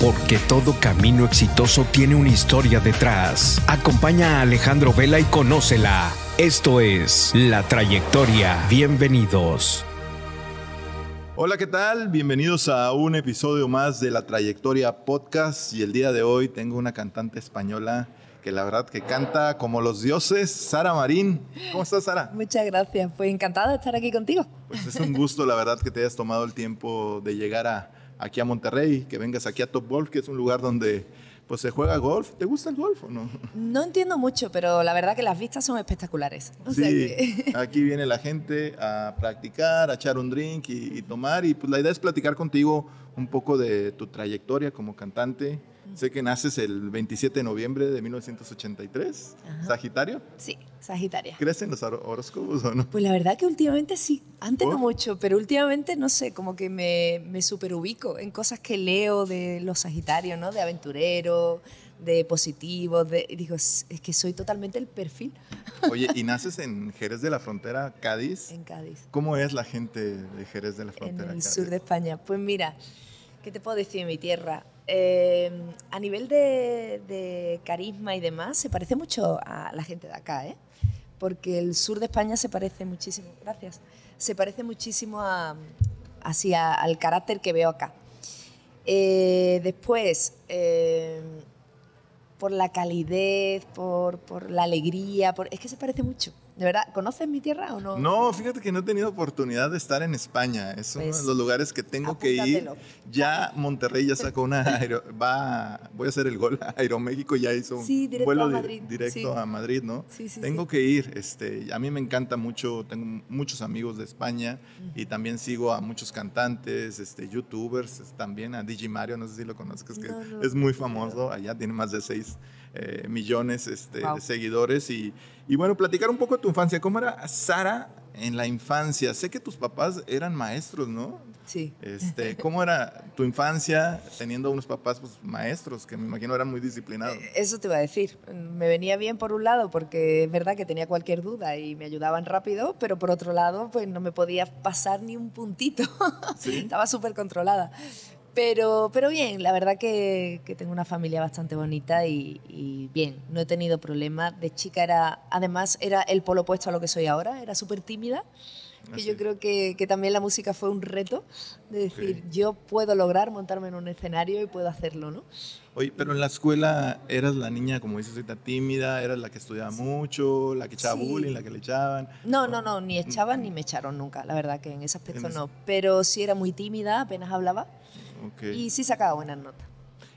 porque todo camino exitoso tiene una historia detrás. Acompaña a Alejandro Vela y conócela. Esto es La Trayectoria. Bienvenidos. Hola, ¿qué tal? Bienvenidos a un episodio más de La Trayectoria Podcast y el día de hoy tengo una cantante española que la verdad que canta como los dioses, Sara Marín. ¿Cómo estás, Sara? Muchas gracias, pues encantada de estar aquí contigo. Pues es un gusto, la verdad, que te hayas tomado el tiempo de llegar a, aquí a Monterrey, que vengas aquí a Top Golf, que es un lugar donde pues se juega golf. ¿Te gusta el golf o no? No entiendo mucho, pero la verdad que las vistas son espectaculares. sí, aquí viene la gente a practicar, a echar un drink y, y, tomar. Y pues la idea es platicar contigo un poco de tu trayectoria como cantante Sé que naces el 27 de noviembre de 1983. ¿Sagitario? Sí, Sagitario. ¿Crees en los horóscopos o no? Pues la verdad que últimamente sí. Antes no mucho, pero últimamente no sé, como que me, me superubico en cosas que leo de los Sagitarios, ¿no? De aventurero, de positivo. De, digo, es que soy totalmente el perfil. Oye, ¿y naces en Jerez de la Frontera, Cádiz? En Cádiz. ¿Cómo es la gente de Jerez de la Frontera? En el sur de España. Pues mira, ¿qué te puedo decir de mi tierra? Eh, a nivel de, carisma y demás, se parece mucho a la gente de acá, ¿eh? porque el sur de España se parece muchísimo, gracias, se parece muchísimo a, al carácter que veo acá. Eh, después, eh, por la calidez, por, por la alegría, por, es que se parece mucho. ¿De verdad? ¿Conoces mi tierra o no? No, fíjate que no he tenido oportunidad de estar en España. Es uno de pues, los lugares que tengo que ir. Ya Monterrey ya sacó una. va, voy a hacer el gol. Aeroméxico ya hizo un vuelo a Madrid. directo a Madrid, ¿no? Sí, sí, tengo que ir. Este, a mí me encanta mucho. Tengo muchos amigos de España y también sigo a muchos cantantes, este, youtubers, también a DJ Mario, no sé si lo conozcas, que es muy famoso. Allá tiene más de seis eh, millones este, de seguidores. Y, y, bueno, platicar un poco de tu infancia. ¿Cómo era Sara en la infancia? Sé que tus papás eran maestros, ¿no? Sí. Este, ¿Cómo era tu infancia teniendo unos papás pues, maestros que me imagino eran muy disciplinados? Eh, eso te iba a decir. Me venía bien por un lado porque es verdad que tenía cualquier duda y me ayudaban rápido, pero por otro lado pues no me podía pasar ni un puntito. Estaba súper controlada. Pero, pero bien, la verdad que, que tengo una familia bastante bonita y, bien, no he tenido problemas. De chica era, además, era el polo opuesto a lo que soy ahora, era súper tímida. Que yo creo que, que, también la música fue un reto de decir, yo puedo lograr montarme en un escenario y puedo hacerlo, ¿no? Oye, pero en la escuela eras la niña, como dices ahorita, tímida, eras la que estudiaba mucho, la que echaba bullying, la que le echaban. No, no, no, ni echaban ni me echaron nunca, la verdad que en ese aspecto no. Pero sí era muy tímida, apenas hablaba. Y sí sacaba buenas notas.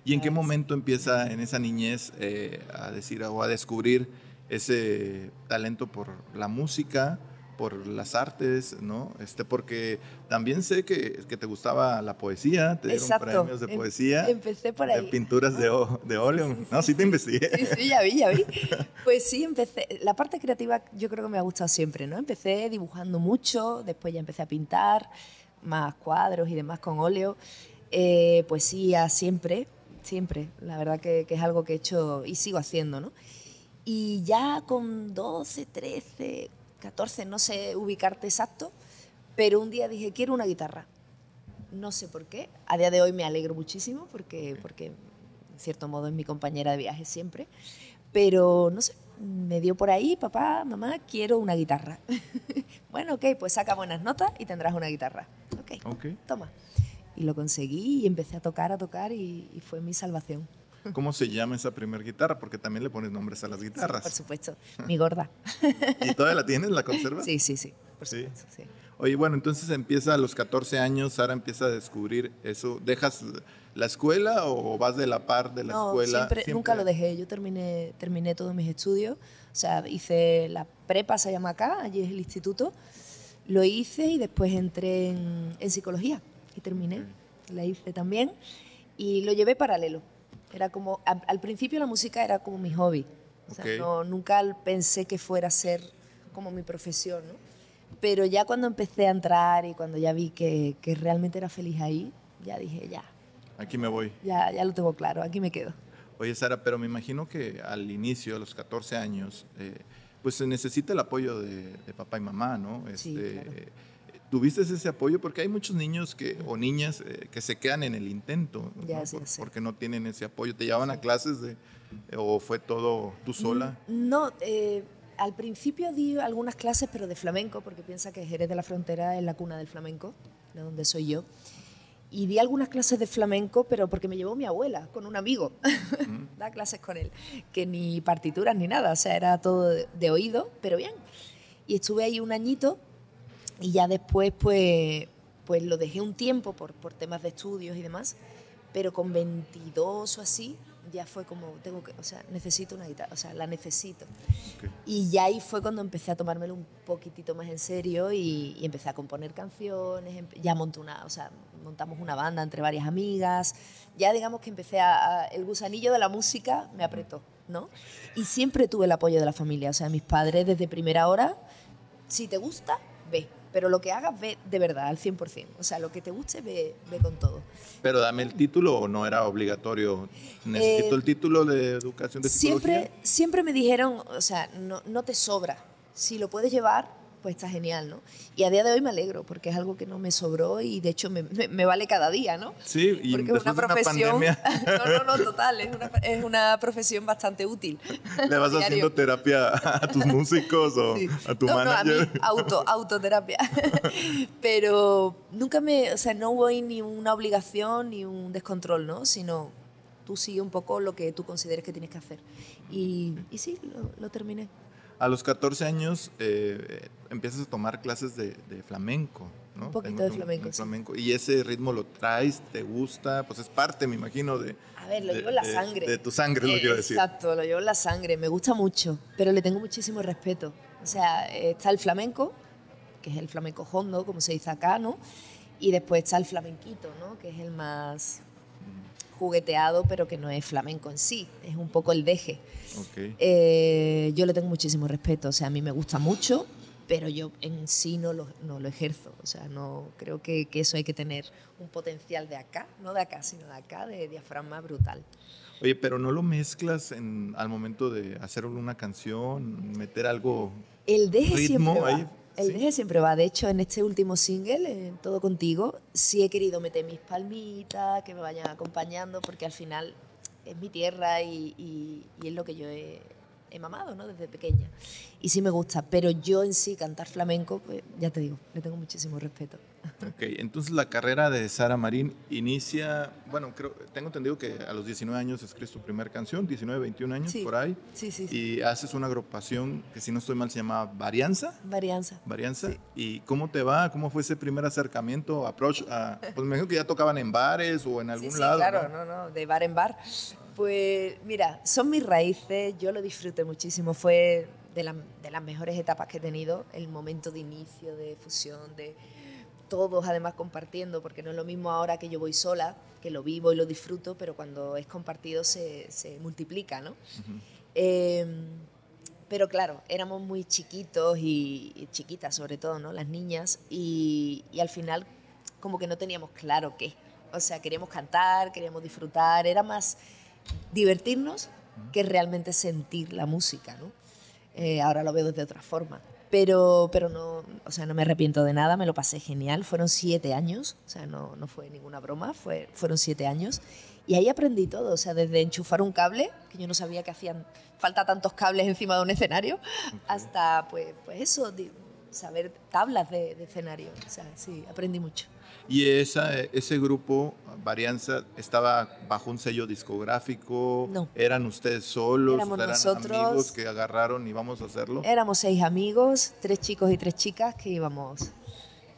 ¿Y en qué momento empieza en esa niñez eh, a decir o a descubrir ese talento por la música, por las artes, ¿no? Este, porque también sé que, que te gustaba la poesía, te dieron premios de em, poesía. Empecé por ahí. De pinturas de, de óleo. no, sí te investigué. Sí, sí, ya vi, ya vi. Pues sí, empecé. La parte creativa yo creo que me ha gustado siempre, ¿no? Empecé dibujando mucho, después ya empecé a pintar más cuadros y demás con óleo. Eh, poesía siempre, siempre. La verdad que, es algo que he hecho y sigo haciendo, ¿no? Y ya con 12, 13, 14, no sé ubicarte exacto, pero un día dije, quiero una guitarra. No sé por qué. A día de hoy me alegro muchísimo porque, porque en cierto modo es mi compañera de viaje siempre. Pero no sé, me dio por ahí, papá, mamá, quiero una guitarra. bueno, ok, pues saca buenas notas y tendrás una guitarra. Ok, okay. toma y lo conseguí y empecé a tocar, a tocar y, fue mi salvación. ¿Cómo se llama esa primera guitarra? Porque también le pones nombres a las guitarras. por supuesto, mi gorda. ¿Y todavía la tienes? ¿La conservas? Sí, sí, sí. Por Supuesto, sí. Oye, bueno, entonces empieza a los 14 años, Sara empieza a descubrir eso. ¿Dejas la escuela o vas de la par de la escuela? Siempre, siempre, nunca lo dejé. Yo terminé, terminé todos mis estudios. O sea, hice la prepa, se llama acá, allí es el instituto. Lo hice y después entré en, en psicología y terminé. La hice también y lo llevé paralelo. Era como, al, principio la música era como mi hobby. O sea, no, nunca pensé que fuera a ser como mi profesión, ¿no? Pero ya cuando empecé a entrar y cuando ya vi que, que realmente era feliz ahí, ya dije, ya. Aquí me voy. Ya, ya lo tengo claro, aquí me quedo. Oye, Sara, pero me imagino que al inicio, a los 14 años, eh, pues se necesita el apoyo de, papá y mamá, ¿no? Este, ¿Tuviste ese apoyo? Porque hay muchos niños que, o niñas eh, que se quedan en el intento, porque no tienen ese apoyo. ¿Te llevaban a clases de, o fue todo tú sola? No, eh, al principio di algunas clases, pero de flamenco, porque piensa que Jerez de la Frontera es la cuna del flamenco, de donde soy yo. Y di algunas clases de flamenco, pero porque me llevó mi abuela con un amigo. da clases con él, que ni partituras ni nada, o sea, era todo de oído, pero bien. Y estuve ahí un añito y ya después, pues, pues lo dejé un tiempo por, por temas de estudios y demás, pero con 22 o así, ya fue como, tengo que, o sea, necesito una guitarra, o sea, la necesito. Y ya ahí fue cuando empecé a tomármelo un poquitito más en serio y, empecé a componer canciones, ya monté una, o sea, montamos una banda entre varias amigas, ya digamos que empecé a, el gusanillo de la música me apretó, ¿no? Y siempre tuve el apoyo de la familia, o sea, mis padres desde primera hora, si te gusta, ve, pero lo que hagas ve de verdad, al 100%. O sea, lo que te guste, ve, ve con todo. Pero dame el título o no era obligatorio. Necesito el eh, título de educación de psicología. Siempre, siempre me dijeron, o sea, no, no te sobra. Si lo puedes llevar, pues está genial, ¿no? Y a día de hoy me alegro porque es algo que no me sobró y de hecho me, me, vale cada día, ¿no? Sí, y porque es una profesión. Una no, no, no, total, es una, es una profesión bastante útil. ¿Le vas haciendo terapia a tus músicos o a tu manager? No, a mí, auto, autoterapia. Pero nunca me, o sea, no hubo ni una obligación ni un descontrol, ¿no? Sino tú sigue un poco lo que tú consideres que tienes que hacer. Y, y sí, lo, lo terminé. A los 14 años eh, empiezas a tomar clases de, flamenco, ¿no? Un poquito de flamenco, flamenco. Y ese ritmo lo traes, te gusta, pues es parte, me imagino, de... A ver, lo llevo en la sangre. De, tu sangre, es lo que quiero decir. Exacto, lo llevo en la sangre. Me gusta mucho, pero le tengo muchísimo respeto. O sea, está el flamenco, que es el flamenco hondo, como se dice acá, ¿no? Y después está el flamenquito, ¿no? Que es el más jugueteado, pero que no es flamenco en sí, es un poco el deje. Eh, yo le tengo muchísimo respeto, o sea, a mí me gusta mucho, pero yo en sí no lo, no lo ejerzo, o sea, no creo que, que, eso hay que tener un potencial de acá, no de acá, sino de acá, de diafragma brutal. Oye, pero no lo mezclas en, al momento de hacer una canción, meter algo el deje ritmo ahí. El deje siempre va. De hecho, en este último single, en Todo Contigo, sí he querido meter mis palmitas, que me vayan acompañando, porque al final es mi tierra y, es lo que yo he, he, mamado ¿no? desde pequeña. Y sí me gusta, pero yo en sí cantar flamenco, pues ya te digo, le tengo muchísimo respeto. Ok, entonces la carrera de Sara Marín inicia, bueno, creo, tengo entendido que a los 19 años escribes tu primera canción, 19, 21 años por ahí. Sí, sí, Y haces una agrupación que si no estoy mal se llama Varianza. Varianza. Varianza. ¿Y cómo te va? ¿Cómo fue ese primer acercamiento, approach? A, pues me imagino que ya tocaban en bares o en algún lado. Claro, ¿no? no, de bar en bar. Pues mira, son mis raíces, yo lo disfruté muchísimo, fue de, de las mejores etapas que he tenido, el momento de inicio, de fusión, de todos además compartiendo, porque no es lo mismo ahora que yo voy sola, que lo vivo y lo disfruto, pero cuando es compartido se, multiplica, ¿no? Em, pero claro, éramos muy chiquitos y, chiquitas sobre todo, ¿no? Las niñas, y, y, al final como que no teníamos claro qué. O sea, queríamos cantar, queríamos disfrutar, era más divertirnos que realmente sentir la música, ¿no? Eh, ahora lo veo desde otra forma. Pero, pero no, o sea, no me arrepiento de nada, me lo pasé genial. Fueron siete años, o sea, no, no fue ninguna broma, fue, fueron siete años. Y ahí aprendí todo, o sea, desde enchufar un cable, que yo no sabía que hacían falta tantos cables encima de un escenario, hasta pues, pues eso, saber tablas de, de escenario. O sea, sí, aprendí mucho. Y esa, ese grupo, Varianza, estaba bajo un sello discográfico. No. ¿Eran ustedes solos? Éramos ¿Eran nosotros. amigos que agarraron y vamos a hacerlo? Éramos seis amigos, tres chicos y tres chicas que íbamos,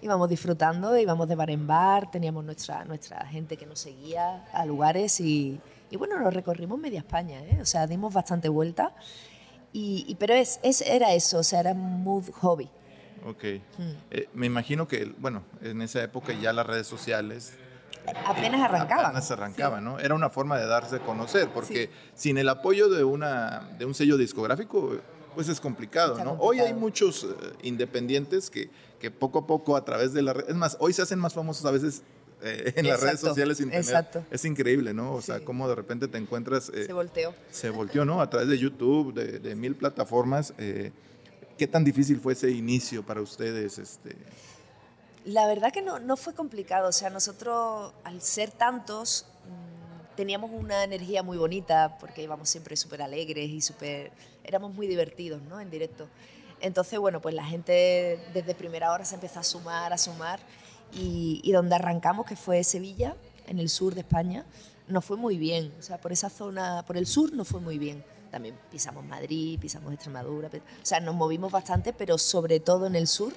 íbamos disfrutando, íbamos de bar en bar, teníamos nuestra, nuestra gente que nos seguía a lugares y, y bueno, nos recorrimos media España, ¿eh? o sea, dimos bastante vuelta. Y, pero es, es, era eso, o sea, era mood hobby. Ok. Mm. Eh, me imagino que, bueno, en esa época ya las redes sociales... Apenas arrancaban. Apenas arrancaban, ¿no? Era una forma de darse a conocer, porque sin el apoyo de, una, de un sello discográfico, pues es complicado, ¿no? Hoy hay muchos eh, independientes que, que poco a poco a través de la red, es más, hoy se hacen más famosos a veces eh, en las redes sociales Exacto. Es increíble, ¿no? O sea, cómo de repente te encuentras... se volteó. Se volteó, ¿no? A través de YouTube, de, de mil plataformas. ¿Qué tan difícil fue ese inicio para ustedes? Este? La verdad que no, no fue complicado, o sea, nosotros al ser tantos mm, teníamos una energía muy bonita porque íbamos siempre súper alegres y súper, éramos muy divertidos, ¿no? En directo. Entonces, bueno, pues la gente desde primera hora se empezó a sumar, a sumar y, y donde arrancamos, que fue Sevilla, en el sur de España, nos fue muy bien, o sea, por esa zona, por el sur nos fue muy bien también pisamos Madrid, pisamos Extremadura, o sea, nos movimos bastante, pero sobre todo en el sur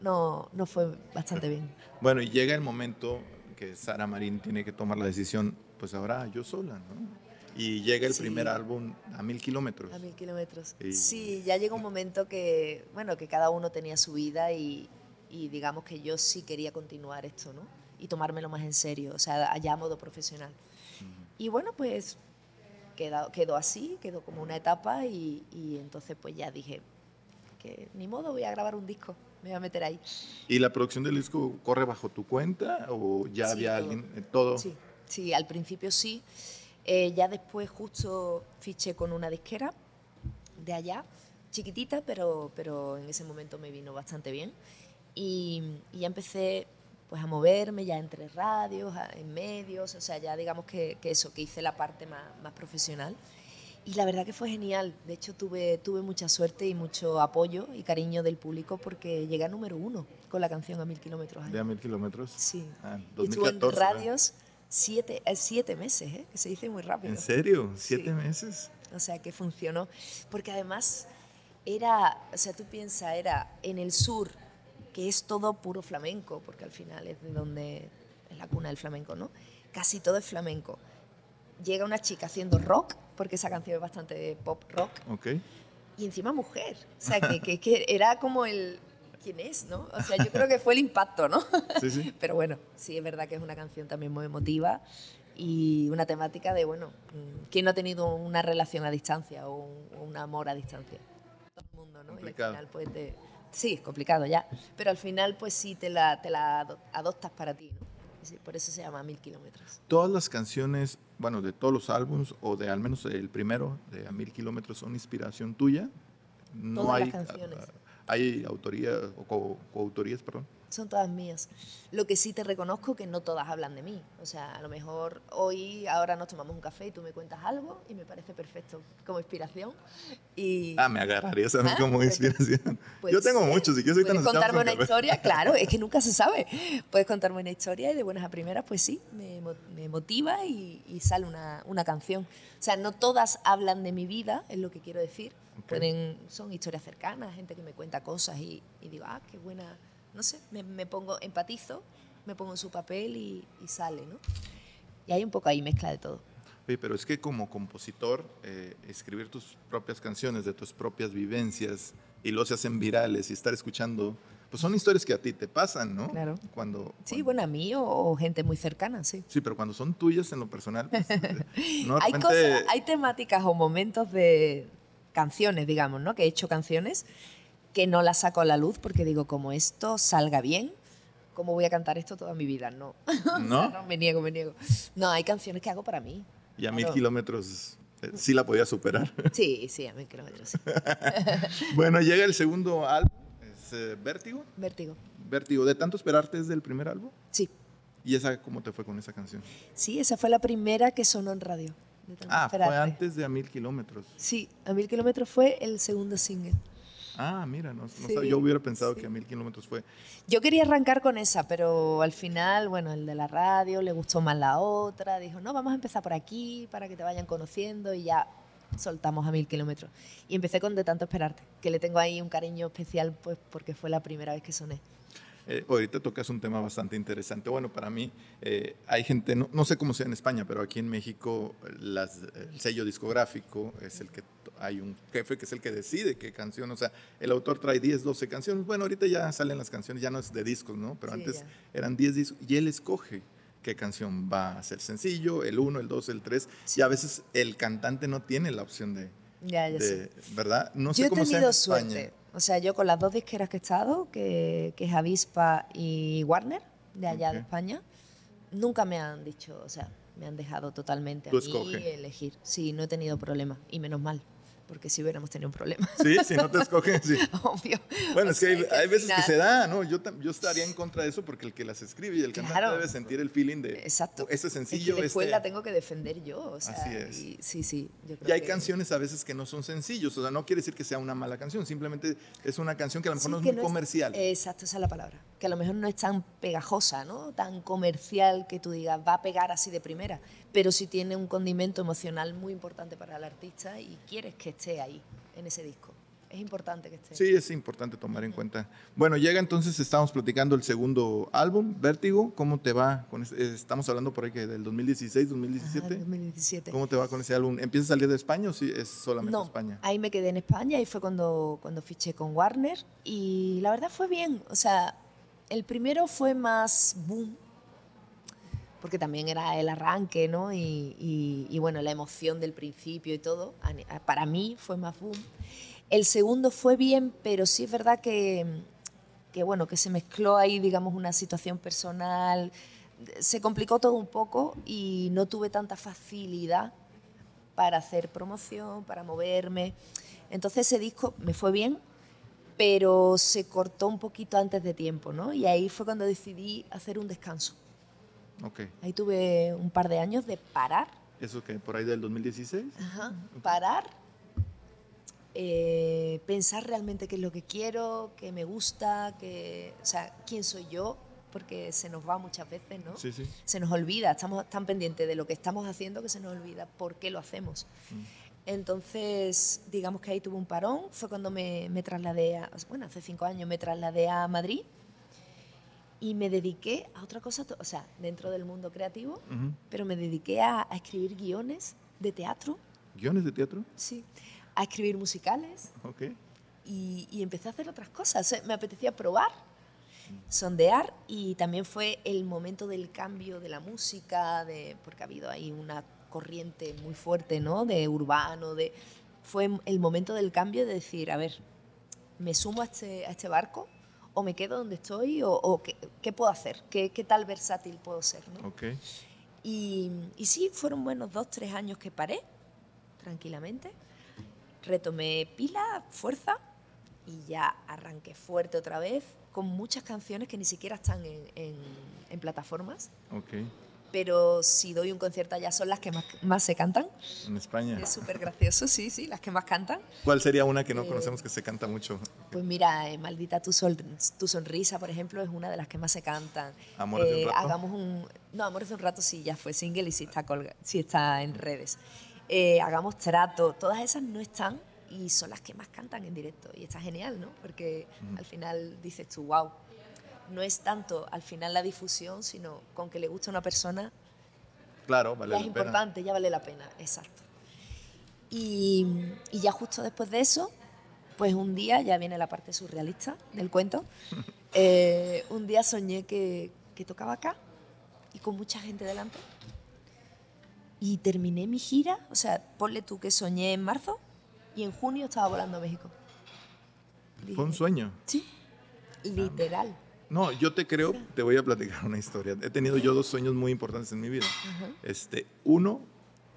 no, no fue bastante bien. Bueno, y llega el momento que Sara Marín tiene que tomar la decisión, pues ahora yo sola, ¿no? Y llega el primer álbum a mil kilómetros. A mil kilómetros. Sí, ya llegó un momento que, bueno, que cada uno tenía su vida y, y, digamos que yo sí quería continuar esto, ¿no? Y tomármelo más en serio, o sea, allá a modo profesional. Y bueno, pues quedó, quedó así, quedó como una etapa y, entonces pues ya dije que ni modo, voy a grabar un disco, me voy a meter ahí. ¿Y la producción del disco corre bajo tu cuenta o ya había alguien, en todo? Sí, sí, al principio sí. Eh, ya después justo fiché con una disquera de allá, chiquitita, pero, pero en ese momento me vino bastante bien. Y, y ya empecé pues a moverme ya entre radios, en medios, o sea, ya digamos que, que eso, que hice la parte más, más, profesional. Y la verdad que fue genial, de hecho tuve, tuve mucha suerte y mucho apoyo y cariño del público porque llegué a número uno con la canción A Mil Kilómetros. ¿De A Mil Kilómetros? Sí. Ah, 2014, y estuvo en radios siete, eh, siete meses, ¿eh? que se dice muy rápido. ¿En serio? ¿Siete meses? O sea, que funcionó. Porque además era, o sea, tú piensas, era en el sur, que es todo puro flamenco, porque al final es de donde es la cuna del flamenco, ¿no? Casi todo es flamenco. Llega una chica haciendo rock, porque esa canción es bastante pop rock. Okay. Y encima mujer. O sea, que, que, era como el, quién es, ¿no? O sea, yo creo que fue el impacto, ¿no? Sí, sí. Pero bueno, sí es verdad que es una canción también muy emotiva y una temática de, bueno, ¿quién no ha tenido una relación a distancia o un, amor a distancia? Todo el mundo, ¿no? Y al final, pues, te, sí, es complicado ya, pero al final pues sí te la, te la adoptas para ti, ¿no? por eso se llama Mil Kilómetros. Todas las canciones, bueno, de todos los álbumes, o de al menos el primero, de A Mil Kilómetros, son inspiración tuya. No Todas hay, las canciones. ¿Hay autoría o coautorías, perdón? Son todas mías. Lo que sí te reconozco que no todas hablan de mí. O sea, a lo mejor hoy, ahora nos tomamos un café y tú me cuentas algo y me parece perfecto como inspiración. Y, ah, me agarrarías a mí ¿Ah? como inspiración. Pues, Yo tengo muchos, y que soy tan contarme una historia? Claro, es que nunca se sabe. Puedes contarme una historia y de buenas a primeras, pues sí, me, me motiva y, sale una, una, canción. O sea, no todas hablan de mi vida, es lo que quiero decir. Pueden, son historias cercanas, gente que me cuenta cosas y, y digo, ah, qué buena no sé, me, pongo, empatizo, me pongo en su papel y, sale, ¿no? Y hay un poco ahí mezcla de todo. Oye, pero es que como compositor, eh, escribir tus propias canciones de tus propias vivencias y los se hacen virales y estar escuchando, pues son historias que a ti te pasan, ¿no? Claro. Cuando, sí, bueno, a mí o, gente muy cercana, sí. Sí, pero cuando son tuyas en lo personal, pues, no, hay, cosas, hay temáticas o momentos de canciones, digamos, ¿no? Que he hecho canciones que no la saco a la luz porque digo, como esto salga bien, ¿cómo voy a cantar esto toda mi vida? No. ¿No? me niego, me niego. No, hay canciones que hago para mí. Y a mil kilómetros eh, sí la podía superar. Sí, sí, a mil kilómetros. bueno, llega el segundo álbum, es eh, Vértigo. Vértigo. Vértigo. ¿De tanto esperarte desde el primer álbum? Sí. ¿Y esa cómo te fue con esa canción? Sí, esa fue la primera que sonó en radio. ah, fue antes de A Mil Kilómetros. Sí, A Mil Kilómetros fue el segundo single. Ah, mira, no, yo hubiera pensado que a mil kilómetros fue. Yo quería arrancar con esa, pero al final, bueno, el de la radio le gustó más la otra. Dijo, no, vamos a empezar por aquí para que te vayan conociendo y ya soltamos a mil kilómetros. Y empecé con De tanto esperarte, que le tengo ahí un cariño especial pues porque fue la primera vez que soné. Eh, ahorita tocas un tema bastante interesante. Bueno, para mí eh, hay gente, no, sé cómo sea en España, pero aquí en México las, el sello discográfico es el que hay un jefe que es el que decide qué canción, o sea, el autor trae 10, 12 canciones. Bueno, ahorita ya salen las canciones, ya no es de discos, ¿no? Pero antes eran 10 discos y él escoge qué canción va a ser sencillo, el 1, el 2, el 3. Y a veces el cantante no tiene la opción de, ya, ya de ¿verdad? No sé Yo he tenido suerte. O sea, yo con las dos disqueras que he estado, que, es Avispa y Warner, de allá de España, nunca me han dicho, o sea, me han dejado totalmente a mí elegir. Sí, no he tenido problema, y menos mal. Porque si hubiéramos tenido un problema. Sí, si no te escogen, sí. Obvio. Bueno, es que hay, veces que se da, ¿no? Yo, yo estaría en contra de eso porque el que las escribe y el cantante debe sentir el feeling de. Exacto. Este sencillo. Es después este la tengo que defender yo. O sea, Así es. sí, sí. y hay canciones a veces que no son sencillos. O sea, no quiere decir que sea una mala canción, simplemente es una canción que a lo mejor no es muy comercial. exacto, esa es la palabra. Que a lo mejor no es tan pegajosa, ¿no? Tan comercial que tú digas, va a pegar así de primera. Pero sí tiene un condimento emocional muy importante para el artista y quieres que esté ahí, en ese disco. Es importante que esté. Sí, es importante tomar en cuenta. Bueno, llega entonces, estamos platicando el segundo álbum, Vértigo. ¿Cómo te va? Con estamos hablando por ahí que del 2016, 2017. 2017. ¿Cómo te va con ese álbum? ¿Empiezas a salir de España o sí es solamente no, España? Ahí me quedé en España y fue cuando, cuando fiché con Warner. Y la verdad fue bien. O sea, el primero fue más boom porque también era el arranque, ¿no? Y, bueno, la emoción del principio y todo, para mí fue más boom. El segundo fue bien, pero sí es verdad que, que, bueno, que se mezcló ahí, digamos, una situación personal, se complicó todo un poco y no tuve tanta facilidad para hacer promoción, para moverme. Entonces ese disco me fue bien, pero se cortó un poquito antes de tiempo, ¿no? Y ahí fue cuando decidí hacer un descanso. Ahí tuve un par de años de parar. ¿Eso que ¿Por ahí del 2016? Ajá. Parar, eh, pensar realmente qué es lo que quiero, qué me gusta, que, o sea, quién soy yo, porque se nos va muchas veces, ¿no? Sí, sí. Se nos olvida, estamos tan pendientes de lo que estamos haciendo que se nos olvida por qué lo hacemos. Mm. Entonces, digamos que ahí tuve un parón, fue cuando me, me trasladé, a, bueno, hace cinco años me trasladé a Madrid y me dediqué a otra cosa, o sea, dentro del mundo creativo, pero me dediqué a, escribir guiones de teatro. ¿Guiones de teatro? Sí, a escribir musicales. Ok. Y, y empecé a hacer otras cosas. me apetecía probar, sondear, y también fue el momento del cambio de la música, de, porque ha habido ahí una corriente muy fuerte, ¿no? De urbano, de... Fue el momento del cambio de decir, a ver, me sumo a este, a este barco o me quedo donde estoy o, qué, puedo hacer, ¿Qué, tal versátil puedo ser. ¿no? Y, y, sí, fueron buenos dos, tres años que paré tranquilamente, retomé pila, fuerza y ya arranqué fuerte otra vez con muchas canciones que ni siquiera están en, en plataformas. Okay pero si doy un concierto allá son las que más, se cantan. En España. Es súper gracioso, sí, sí, las que más cantan. ¿Cuál sería una que no eh, conocemos que se canta mucho? Pues mira, eh, Maldita tu, tu sonrisa, por ejemplo, es una de las que más se cantan. Amor de un eh, rato. Hagamos un... No, Amor de un rato sí, ya fue single y sí está, sí está en redes. hagamos trato, todas esas no están y son las que más cantan en directo. Y está genial, ¿no? Porque al final dices tú, wow, no es tanto al final la difusión, sino con que le guste a una persona. Claro, vale ya es importante, ya vale la pena, exacto. Y, ya justo después de eso, pues un día, ya viene la parte surrealista del cuento, eh, un día soñé que, que tocaba acá y con mucha gente delante. Y terminé mi gira, o sea, ponle tú que soñé en marzo y en junio estaba volando a México. ¿Fue un sueño? Sí, literal. No, yo te creo, te voy a platicar una historia. He tenido yo dos sueños muy importantes en mi vida. este, uno,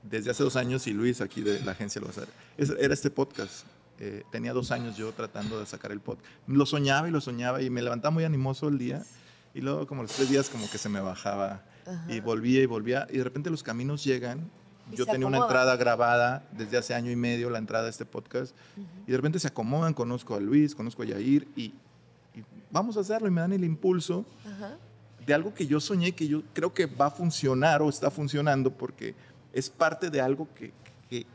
desde hace dos años, y Luis aquí de la agencia lo va a hacer, era este podcast. Eh, tenía dos años yo tratando de sacar el podcast. Lo soñaba y lo soñaba y me levantaba muy animoso el día y luego como los tres días como que se me bajaba y volvía y volvía y de repente los caminos llegan. Yo tenía una entrada grabada desde hace año y medio, la entrada de este podcast, y de repente se acomodan, conozco a Luis, conozco a Yair y vamos a hacerlo y me dan el impulso de algo que yo soñé, que yo creo que va a funcionar o está funcionando porque es parte de algo que,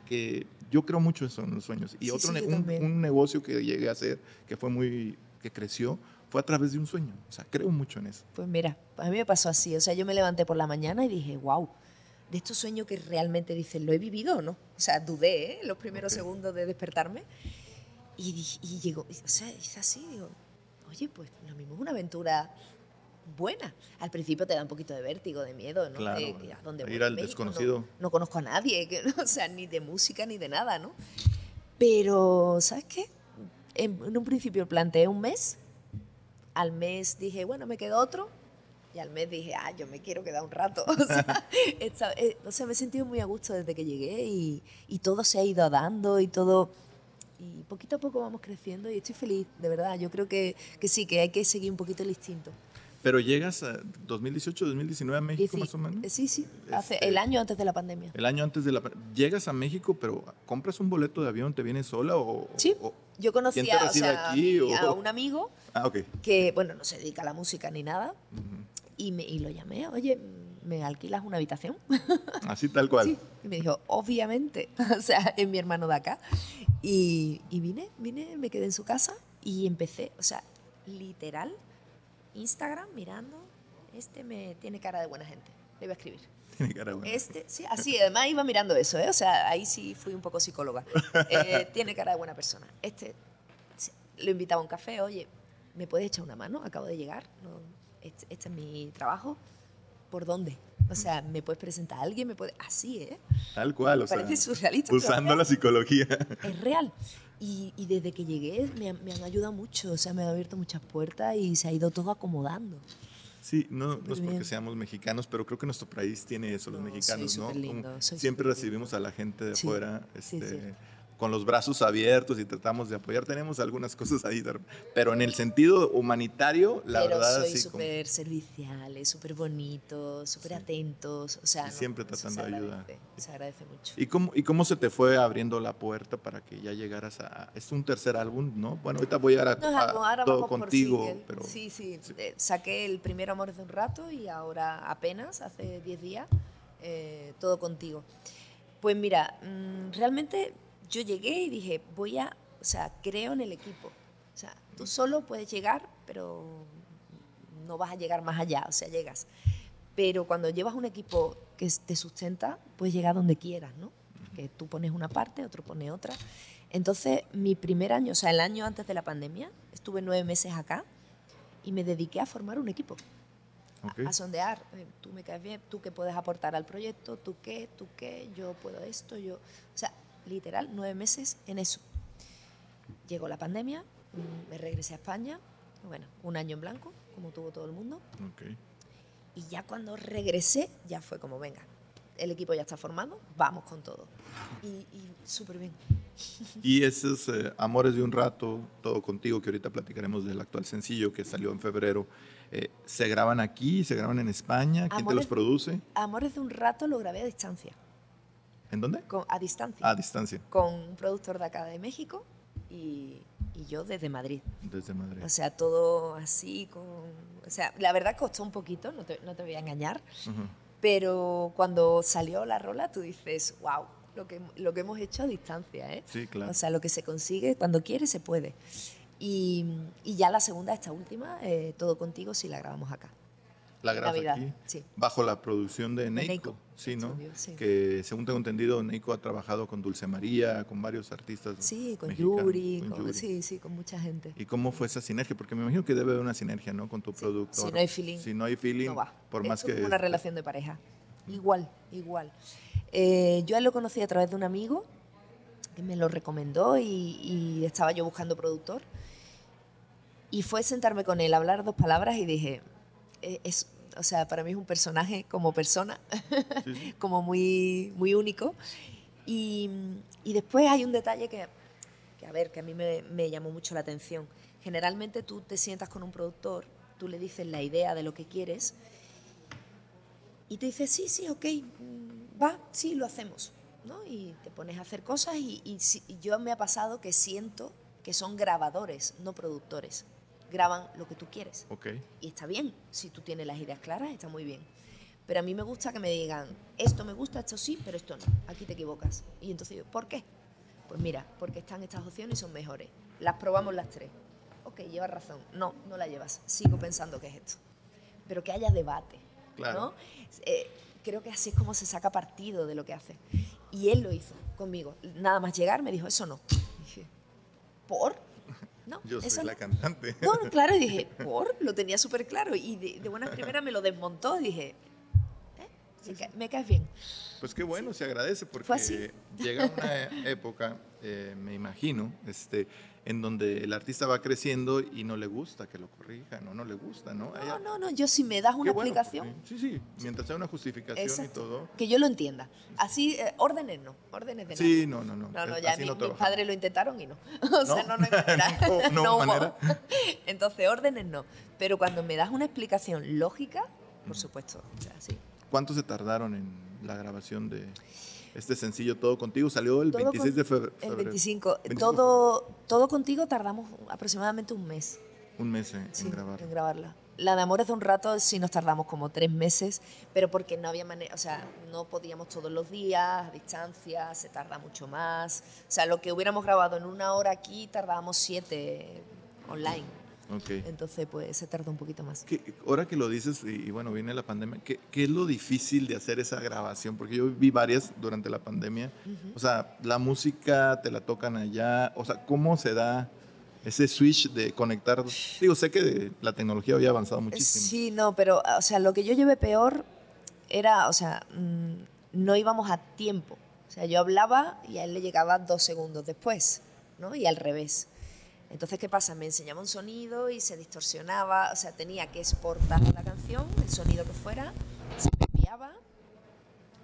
que, yo creo mucho en los sueños. Y otro, un, negocio que llegué a hacer, que fue muy, que creció, fue a través de un sueño. O sea, creo mucho en eso. Pues mira, a mí me pasó así. O sea, yo me levanté por la mañana y dije, wow, de estos sueños que realmente dicen, ¿lo he vivido o no? O sea, dudé ¿eh? los primeros segundos de despertarme. Y, y llegó, o sea, es así, digo, oye, pues lo mismo es una aventura buena. Al principio te da un poquito de vértigo, de miedo, ¿no? Claro, ¿a dónde ir al desconocido. No, conozco a nadie, que, o sea, ni de música ni de nada, ¿no? Pero, ¿sabes qué? En, un principio planteé un mes, al mes dije, bueno, me quedo otro, y al mes dije, ah, yo me quiero quedar un rato. O sea, eh, me he sentido muy a gusto desde que llegué y, y todo se ha ido dando y todo y poquito a poco vamos creciendo y estoy feliz, de verdad. Yo creo que, que sí, que hay que seguir un poquito el instinto. Pero llegas a 2018, 2019 a México más o menos. Eh, sí, sí, hace este, el año antes de la pandemia. El año antes de la Llegas a México, pero ¿compras un boleto de avión? ¿Te vienes sola o...? Sí, yo conocí a, a, un amigo ah, okay. que, bueno, no se dedica a la música ni nada y, me, y lo llamé, oye, ¿me alquilas una habitación? Así tal cual. Sí, y me dijo, obviamente, o sea, es mi hermano de acá. Y, y vine, vine, me quedé en su casa y empecé, o sea, literal, Instagram mirando, este me tiene cara de buena gente, le voy a escribir. Tiene cara de buena Este, sí, así, además iba mirando eso, ¿eh? o sea, ahí sí fui un poco psicóloga. Eh, tiene cara de buena persona. Este, lo invitaba a un café, oye, ¿me puedes echar una mano? Acabo de llegar, este, este, es mi trabajo. ¿Por dónde? O sea, ¿me puedes presentar a alguien? ¿Me puede... Así, ¿eh? Tal cual, o Parece surrealista. Usando la psicología. Es real. Y, y desde que llegué me, me, han ayudado mucho, o sea, me han abierto muchas puertas y se ha ido todo acomodando. Sí, no, no es porque seamos mexicanos, pero creo que nuestro país tiene eso, los mexicanos, ¿no? siempre recibimos a la gente de afuera. Este, con los brazos abiertos y tratamos de apoyar. Tenemos algunas cosas ahí, pero en el sentido humanitario, la pero verdad... Soy súper serviciales, súper bonitos, súper atentos, o sea... siempre tratando de ayudar. Se agradece mucho. ¿Y cómo, ¿Y cómo se te fue abriendo la puerta para que ya llegaras a... Es un tercer álbum, ¿no? Bueno, ahorita voy a, a, todo contigo, pero... Sí, sí, eh, saqué el primer Amor de un rato y ahora apenas, hace 10 días, eh, todo contigo. Pues mira, mm, realmente yo llegué y dije, voy a, o sea, creo en el equipo. O sea, tú solo puedes llegar, pero no vas a llegar más allá, o sea, llegas. Pero cuando llevas un equipo que te sustenta, puedes llegar donde quieras, ¿no? Que tú pones una parte, otro pone otra. Entonces, mi primer año, o sea, el año antes de la pandemia, estuve nueve meses acá y me dediqué a formar un equipo. A, sondear, eh, tú me caes bien, tú qué puedes aportar al proyecto, tú qué, tú qué, yo puedo esto, yo... O sea, literal, nueve meses en eso. Llegó la pandemia, mm, me regresé a España, bueno, un año en blanco, como tuvo todo el mundo. Y ya cuando regresé, ya fue como, venga, el equipo ya está formado, vamos con todo. Y, súper bien. Y esos eh, Amores de un Rato, todo contigo, que ahorita platicaremos del actual sencillo que salió en febrero, eh, ¿se graban aquí, se graban en España? ¿Quién te los produce? Amores de un Rato lo grabé a distancia. ¿En dónde? a distancia. A distancia. Con un productor de acá de México y, y, yo desde Madrid. Desde Madrid. O sea, todo así, con... O sea, la verdad costó un poquito, no te, no te voy a engañar, pero cuando salió la rola tú dices, wow, lo que, lo que hemos hecho a distancia, ¿eh? Sí, claro. O sea, lo que se consigue, cuando quiere, se puede. Y, y ya la segunda, esta última, eh, Todo Contigo, sí la grabamos acá la grabas aquí, bajo la producción de Neiko, sí, ¿no? Que según tengo entendido, Neiko ha trabajado con Dulce María, con varios artistas. Sí, con Yuri, sí, sí, con mucha gente. ¿Y cómo fue esa sinergia? Porque me imagino que debe haber una sinergia, ¿no? Con tu productor. Si no hay feeling. Si no hay feeling, por más que... una relación de pareja. Igual, igual. Eh, yo lo conocí a través de un amigo que me lo recomendó y, y estaba yo buscando productor. Y fue sentarme con él, hablar dos palabras y dije, eh, es, o sea, para mí es un personaje como persona, como muy, muy único. Y, y, después hay un detalle que, que a ver, que a mí me, me, llamó mucho la atención. Generalmente tú te sientas con un productor, tú le dices la idea de lo que quieres y te dice, sí, sí, ok, mm, va, sí, lo hacemos. ¿no? Y te pones a hacer cosas y, y, y yo me ha pasado que siento que son grabadores, no productores graban lo que tú quieres. Okay. Y está bien, si tú tienes las ideas claras, está muy bien. Pero a mí me gusta que me digan, esto me gusta, esto sí, pero esto no, aquí te equivocas. Y entonces yo, ¿por qué? Pues mira, porque están estas opciones y son mejores. Las probamos las tres. Ok, llevas razón. No, no la llevas. Sigo pensando que es esto. Pero que haya debate. Claro. Eh, creo que así es como se saca partido de lo que hace. Y él lo hizo conmigo. Nada más llegar me dijo, eso no. dije, ¿por? No, Yo soy la cantante. No, claro, dije, ¿por? Lo tenía súper claro. Y de, buena primera me lo desmontó dije, ¿eh? me, caes bien. Pues qué bueno, se agradece porque llega una época, eh, me imagino, este, en donde el artista va creciendo y no le gusta que lo corrija, no, no le gusta, ¿no? No, no, no, yo si me das una explicación. sí, sí, mientras sea una justificación y todo. Que yo lo entienda. Así, eh, órdenes no, órdenes de nada. Sí, no, no, no. No, no, ya mis padres lo intentaron y no. O sea, no, no, no, no, no manera. Entonces, órdenes no. Pero cuando me das una explicación lógica, por supuesto, o sea, sí. ¿Cuánto se tardaron en la grabación de...? Este sencillo Todo Contigo salió el 26 de febrero. El 25. Todo, todo Contigo tardamos aproximadamente un mes. Un mes en, grabar. en grabarla. La de Amores de un rato sí nos tardamos como tres meses, pero porque no había manera, o sea, no podíamos todos los días, a distancia, se tarda mucho más. O sea, lo que hubiéramos grabado en una hora aquí, tardábamos siete online. Entonces, pues se tarda un poquito más. ahora que lo dices, y, bueno, viene la pandemia, ¿qué, es lo difícil de hacer esa grabación? Porque yo vi varias durante la pandemia. O sea, la música te la tocan allá. O sea, ¿cómo se da ese switch de conectar? Digo, sé que la tecnología había avanzado muchísimo. Sí, no, pero, o sea, lo que yo llevé peor era, o sea, mm, no íbamos a tiempo. O sea, yo hablaba y a él le llegaba dos segundos después, ¿no? Y al revés. Entonces, ¿qué pasa? Me enseñaba un sonido y se distorsionaba, o sea, tenía que exportar la canción, el sonido que fuera, se enviaba,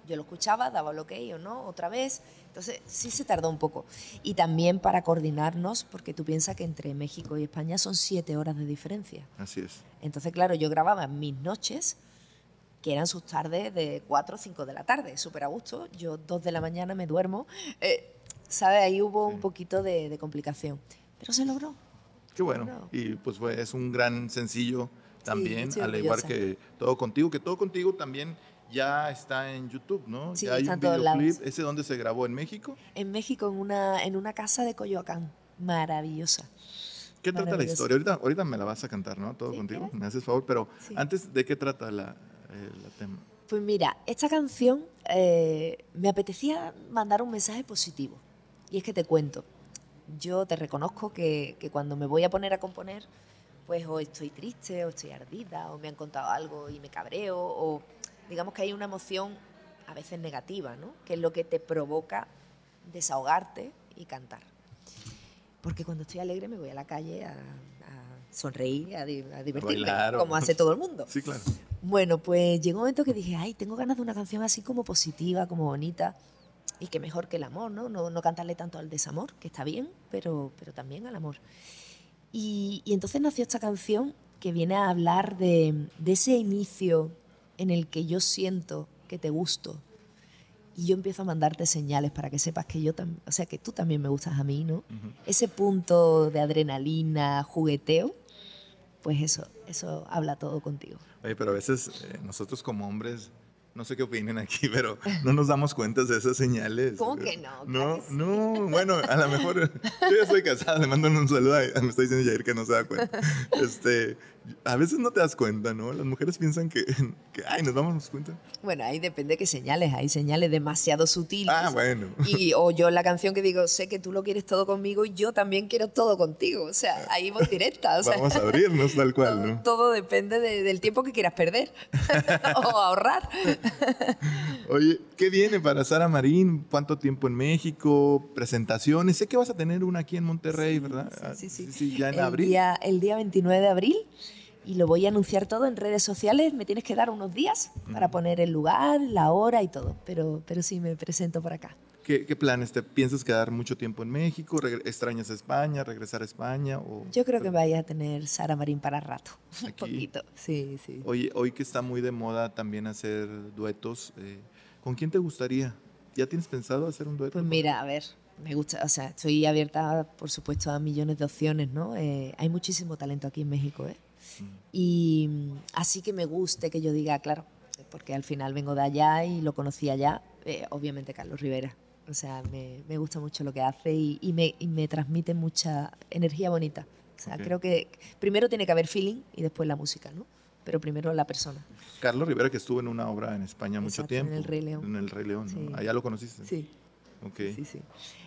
yo lo escuchaba, daba el ok o no, otra vez. Entonces, sí se tardó un poco. Y también para coordinarnos, porque tú piensas que entre México y España son siete horas de diferencia. Así es. Entonces, claro, yo grababa mis noches, que eran sus tardes de cuatro o cinco de la tarde, súper a gusto. Yo dos de la mañana me duermo. Eh, ¿Sabes? Ahí hubo un poquito de, de complicación pero se logró. Qué bueno. Y pues fue, es un gran sencillo también, al igual que Todo Contigo, que Todo Contigo también ya está en YouTube, ¿no? Sí, ya hay un videoclip. ¿Ese dónde se grabó? ¿En México? En México, en una, en una casa de Coyoacán. Maravillosa. ¿Qué trata la historia? Ahorita, ahorita me la vas a cantar, ¿no? Todo contigo, me haces favor, pero antes, ¿de qué trata la, eh, tema? Pues mira, esta canción eh, me apetecía mandar un mensaje positivo. Y es que te cuento yo te reconozco que, cuando me voy a poner a componer, pues o estoy triste, o estoy ardida, o me han contado algo y me cabreo, o digamos que hay una emoción a veces negativa, ¿no? Que es lo que te provoca desahogarte y cantar. Porque cuando estoy alegre me voy a la calle a, sonreír, a, divertirme, como hace todo el mundo. Sí, claro. Bueno, pues llegó un momento que dije, ay, tengo ganas de una canción así como positiva, como bonita y que mejor que el amor, ¿no? ¿no? cantarle tanto al desamor, que está bien, pero, pero también al amor. Y, entonces nació esta canción que viene a hablar de, ese inicio en el que yo siento que te gusto y yo empiezo a mandarte señales para que sepas que yo también, o sea, que tú también me gustas a mí, ¿no? Ese punto de adrenalina, jugueteo, pues eso, eso habla todo contigo. Oye, pero a veces eh, nosotros como hombres no sé qué opinen aquí, pero no nos damos cuenta de esas señales. ¿Cómo que no? No, no, bueno, a lo mejor yo ya estoy casada, le mando un saludo, a, me está diciendo Jair que no se da cuenta. Este, a veces no te das cuenta, ¿no? Las mujeres piensan que, que ay, nos damos cuenta. Bueno, ahí depende de qué señales, hay señales demasiado sutiles. Ah, bueno. Y, o yo la canción que digo, sé que tú lo quieres todo conmigo y yo también quiero todo contigo, o sea, ahí vamos directa. O sea, Vamos a abrirnos tal cual, todo, ¿no? Todo depende del tiempo que quieras perder o ahorrar. Oye, ¿qué viene para Sara Marín? ¿Cuánto tiempo en México? ¿Presentaciones? Sé que vas a tener una aquí en Monterrey, ¿verdad? Sí, sí, sí. ya en el abril. Día, el día 29 de abril y lo voy a anunciar todo en redes sociales. Me tienes que dar unos días para poner el lugar, la hora y todo, pero, pero sí me presento por acá. ¿Qué, planes? ¿Te piensas quedar mucho tiempo en México? ¿Extrañas a España? ¿Regresar a España? O... Yo creo que vaya a tener Sara Marín para rato. Un poquito. Sí, sí. Hoy, hoy que está muy de moda también hacer duetos, eh, ¿con quién te gustaría? ¿Ya tienes pensado hacer un dueto? Pues mira, a ver, me gusta, o sea, estoy abierta, por supuesto, a millones de opciones, ¿no? Eh, hay muchísimo talento aquí en México, ¿eh? Y mm, así que me guste que yo diga, claro, porque al final vengo de allá y lo conocí allá, eh, obviamente Carlos Rivera. O sea, me, me, gusta mucho lo que hace y, y, me, y, me, transmite mucha energía bonita. O sea, creo que primero tiene que haber feeling y después la música, ¿no? Pero primero la persona. Carlos Rivera, que estuvo en una obra en España mucho tiempo. En el Rey León. En el Rey León, ¿no? ¿Allá lo conociste? Sí. Ok. Sí, sí.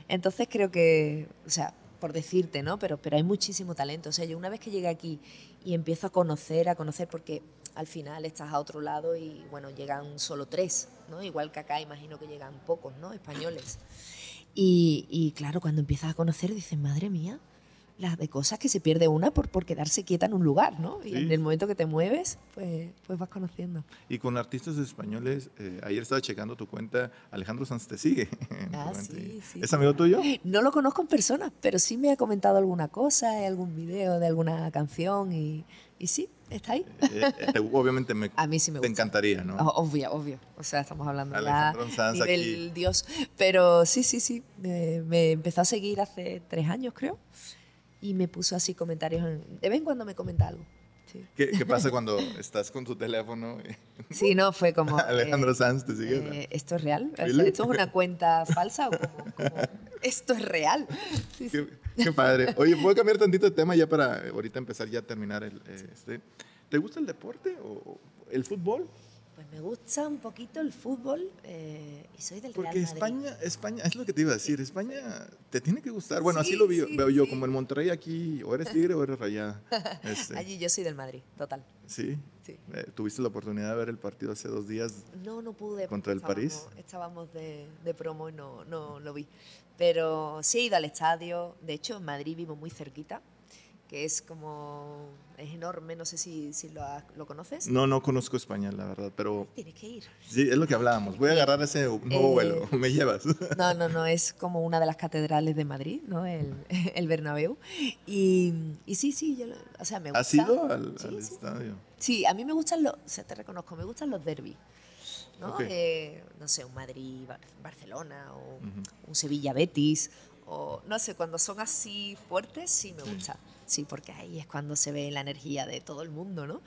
Entonces creo que, o sea, por decirte, ¿no? Pero, pero hay muchísimo talento. O sea, yo una vez que llegué aquí y empiezo a conocer, a conocer, porque al final estás a otro lado y bueno, llegan solo tres, ¿no? Igual que acá imagino que llegan pocos, ¿no? Españoles. Y, y claro, cuando empiezas a conocer dices, madre mía, las de cosas que se pierde una por, por quedarse quieta en un lugar, ¿no? Y en el momento que te mueves, pues, pues vas conociendo. Y con artistas españoles, eh, ayer estaba checando tu cuenta, Alejandro Sanz te sigue. Ah, sí, sí. ¿Es amigo tuyo? No lo conozco en persona, pero sí me ha comentado alguna cosa, algún video de alguna canción y, y sí, está ahí. Eh, eh, obviamente me, a mí sí me te encantaría, ¿no? Obvio, obvio. O sea, estamos hablando Alejandro Sanz del Dios. Pero sí, sí, sí. me empezó a seguir hace tres años, creo y me puso así comentarios. de vez en cuando me comenta algo. ¿Qué, pasa cuando estás con tu teléfono? Sí, no, fue como... Alejandro eh, Sanz te sigue. Eh, ¿Esto es real? ¿Esto es una cuenta falsa o como, esto es real? qué, padre. Oye, voy a cambiar tantito de tema ya para ahorita empezar ya a terminar el... Este. ¿Te gusta el deporte o el fútbol? Pues me gusta un poquito el fútbol eh, y soy del Porque Real Madrid. España, España, es lo que te iba a decir, España te tiene que gustar. Bueno, así lo veo, yo, como en Monterrey aquí, o eres tigre o eres rayada. Este. Allí yo soy del Madrid, total. Sí. sí. Eh, ¿Tuviste la oportunidad de ver el partido hace dos días? No, no pude. ¿Contra el París? Estábamos de, de, promo y no, no lo vi. Pero sí he ido al estadio. De hecho, en Madrid vivo muy cerquita que es como, es enorme, no sé si, si lo, lo, conoces. No, no conozco España, la verdad, pero... Tienes que ir. Sí, es lo que hablábamos, voy a agarrar ese nuevo vuelo, ¿me llevas? No, no, no, es como una de las catedrales de Madrid, ¿no? El, el Bernabéu. Y, y, sí, sí, yo, o sea, me gusta... ¿Has ido al, estadio? Sí, a mí me gustan los, o sea, te reconozco, me gustan los derbis. ¿no? Eh, no sé, un Madrid-Barcelona o un Sevilla-Betis, o no sé, cuando son así fuertes, sí me gusta sí, porque ahí es cuando se ve la energía de todo el mundo, ¿no?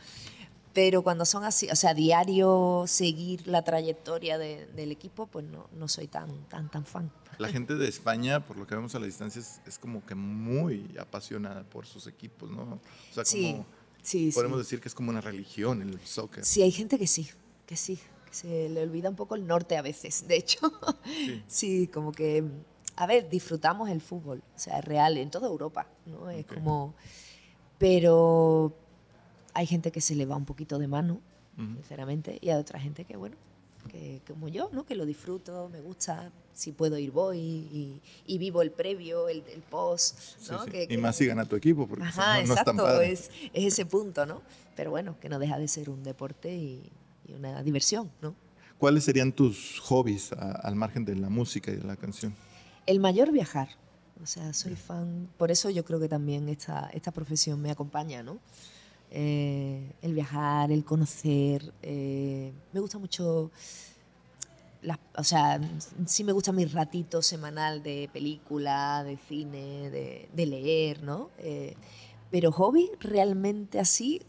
Pero cuando son así, o sea, diario seguir la trayectoria del equipo, pues no, no soy tan, tan, tan fan. La gente de España, por lo que vemos a la distancia, es, como que muy apasionada por sus equipos, ¿no? O sea, como sí, podemos decir que es como una religión el soccer. Sí, hay gente que sí, que sí, que se le olvida un poco el norte a veces, de hecho. sí como que a ver, disfrutamos el fútbol, o sea, es real en toda Europa, ¿no? Es como... Pero hay gente que se le va un poquito de mano, sinceramente, y hay otra gente que, bueno, que como yo, ¿no? Que lo disfruto, me gusta, si puedo ir voy y, vivo el previo, el, post, ¿no? y más si gana tu equipo, porque Ajá, no, exacto, es, es, ese punto, ¿no? Pero bueno, que no deja de ser un deporte y, una diversión, ¿no? ¿Cuáles serían tus hobbies al margen de la música y de la canción? El mayor viajar. O sea, soy fan, por eso yo creo que también esta, esta profesión me acompaña, ¿no? Eh, el viajar, el conocer. Eh, me gusta mucho, o sea, sí me gusta mi ratito semanal de película, de cine, de, leer, ¿no? Eh, pero hobby realmente así,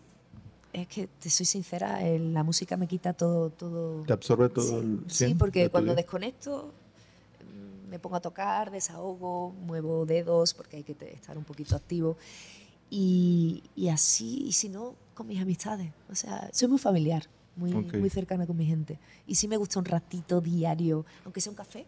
es que te soy sincera, la música me quita todo. todo te absorbe todo el Sí, porque cuando desconecto me pongo a tocar, desahogo, muevo dedos porque hay que estar un poquito activo. Y, y así, y si no, con mis amistades. O sea, soy muy familiar, muy, muy cercana con mi gente. Y sí me gusta un ratito diario, aunque sea un café,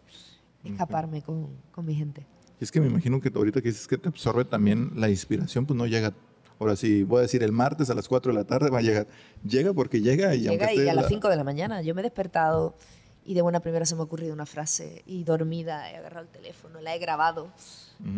escaparme con, con mi gente. Y es que me imagino que ahorita que dices que te absorbe también la inspiración, pues no llega Ahora sí, voy a decir el martes a las 4 de la tarde va a llegar. Llega porque llega y Llega y a las 5 de la mañana. Yo me he despertado y de buena primera se me ha ocurrido una frase y dormida he agarrado el teléfono, la he grabado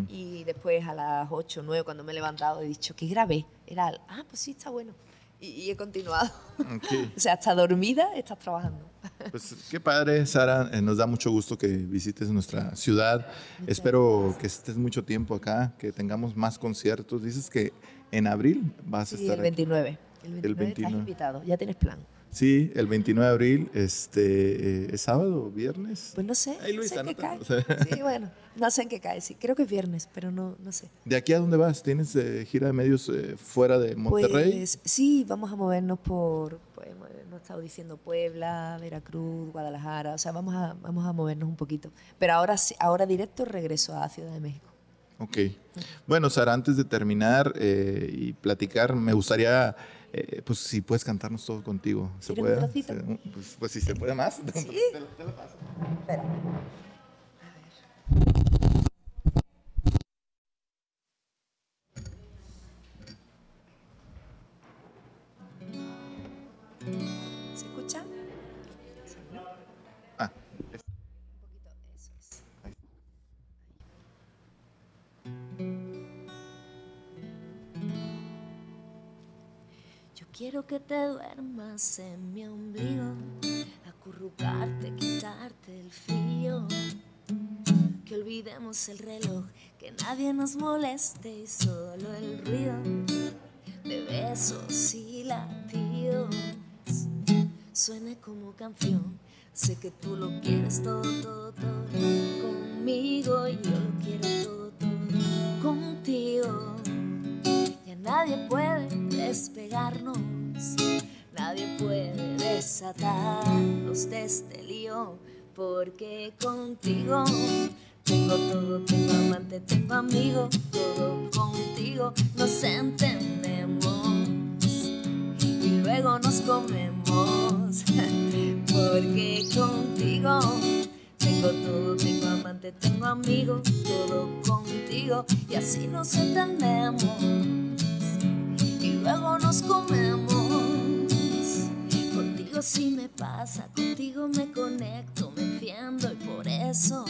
y después a las 8 o 9 cuando me he levantado he dicho, que grabé? Era, ah, pues sí, está bueno. Y, he continuado. o sea, hasta dormida estás trabajando. Pues qué padre, Sara. Eh, nos da mucho gusto que visites nuestra ciudad. Espero que estés mucho tiempo acá, que tengamos más conciertos. Dices que en abril vas a estar. El 29. El 29, el 29. estás invitado. Ya tienes plan. Sí, el 29 de abril, este, eh, ¿es sábado o viernes? Pues no sé. no sé en qué cae. Sí, bueno, no sé en qué cae, sí. Creo que es viernes, pero no, no sé. ¿De aquí a dónde vas? ¿Tienes eh, gira de medios eh, fuera de Monterrey? Pues sí, vamos a movernos por, pues, no he estado diciendo Puebla, Veracruz, Guadalajara, o sea, vamos a, vamos a movernos un poquito. Pero ahora, ahora directo regreso a Ciudad de México. Ok. Bueno, Sara, antes de terminar y platicar, me gustaría eh, pues si puedes cantarnos todo contigo. ¿Se puede? Un pues, pues, si se puede más, ¿Sí? te, lo, te lo paso. Espera. A ver. Quiero que te duermas en mi ombligo, acurrucarte, quitarte el frío. Que olvidemos el reloj, que nadie nos moleste y solo el ruido de besos y latidos suene como canción. Sé que tú lo quieres todo, todo, todo conmigo y yo lo quiero todo, todo contigo. Ya nadie puede despegarnos, nadie puede desatarnos de este lío, porque contigo tengo todo, tengo amante, tengo amigo, todo contigo nos entendemos. Y luego nos comemos, porque contigo tengo todo, tengo amante, tengo amigo, todo contigo y así nos entendemos luego nos comemos. Contigo sí me pasa, contigo me conecto, me entiendo y por eso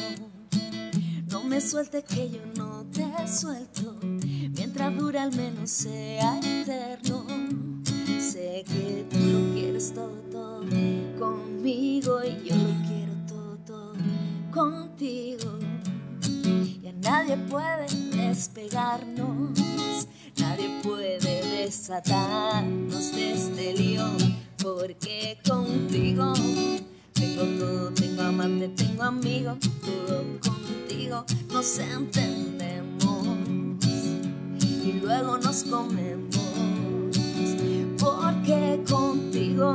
no me suelte que yo no te suelto, mientras dura al menos sea eterno. Sé que tú lo quieres todo, conmigo y yo lo quiero todo, todo contigo. Ya nadie puede despegarnos, nadie puede desatarnos de este lío, porque contigo tengo todo, tengo amante, tengo amigo, todo contigo nos entendemos y luego nos comemos. Porque contigo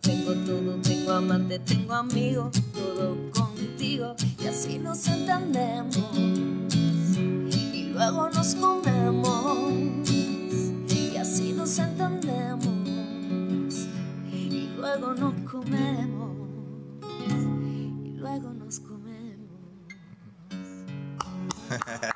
tengo todo, tengo amante, tengo amigo, todo contigo y así nos entendemos luego nos comemos. Y así nos entendemos. Y luego nos comemos. Y luego nos comemos.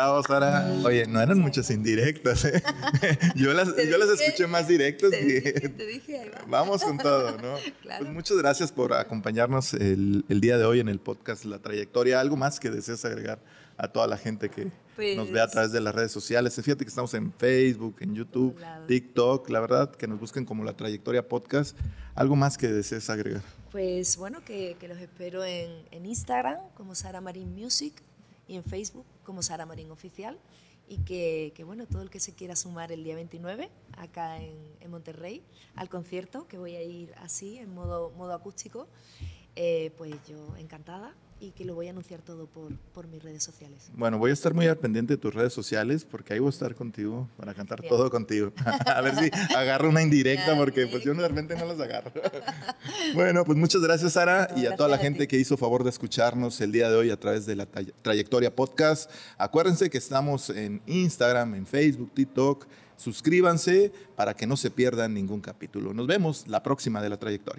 Bravo, Sara. Oye, no eran muchas indirectas, ¿eh? yo, las, yo las escuché más directas. Te, te dije, vamos con todo, ¿no? Pues muchas gracias por acompañarnos el, el, día de hoy en el podcast La Trayectoria. ¿Algo más que deseas agregar a toda la gente que nos ve a pues través de las redes sociales? Fíjate que estamos en Facebook, en YouTube, TikTok. La verdad, que nos busquen como La Trayectoria Podcast. ¿Algo más que desees agregar? Pues bueno, que, que los espero en, en Instagram como Sara Marín Music y en Facebook como Sara Marín Oficial. Y que, bueno, todo el que se quiera sumar el día 29 acá en, en, Monterrey al concierto, que voy a ir así, en modo, modo acústico, eh, pues yo encantada y que lo voy a anunciar todo por, por, mis redes sociales. Bueno, voy a estar muy al pendiente de tus redes sociales porque ahí voy a estar contigo para cantar Bien. todo contigo. a ver si agarro una indirecta porque pues yo de repente no las agarro. bueno, pues muchas gracias Sara no, y a toda la gente que hizo favor de escucharnos el día de hoy a través de la Trayectoria Podcast. Acuérdense que estamos en Instagram, en Facebook, TikTok. Suscríbanse para que no se pierdan ningún capítulo. Nos vemos la próxima de la trayectoria.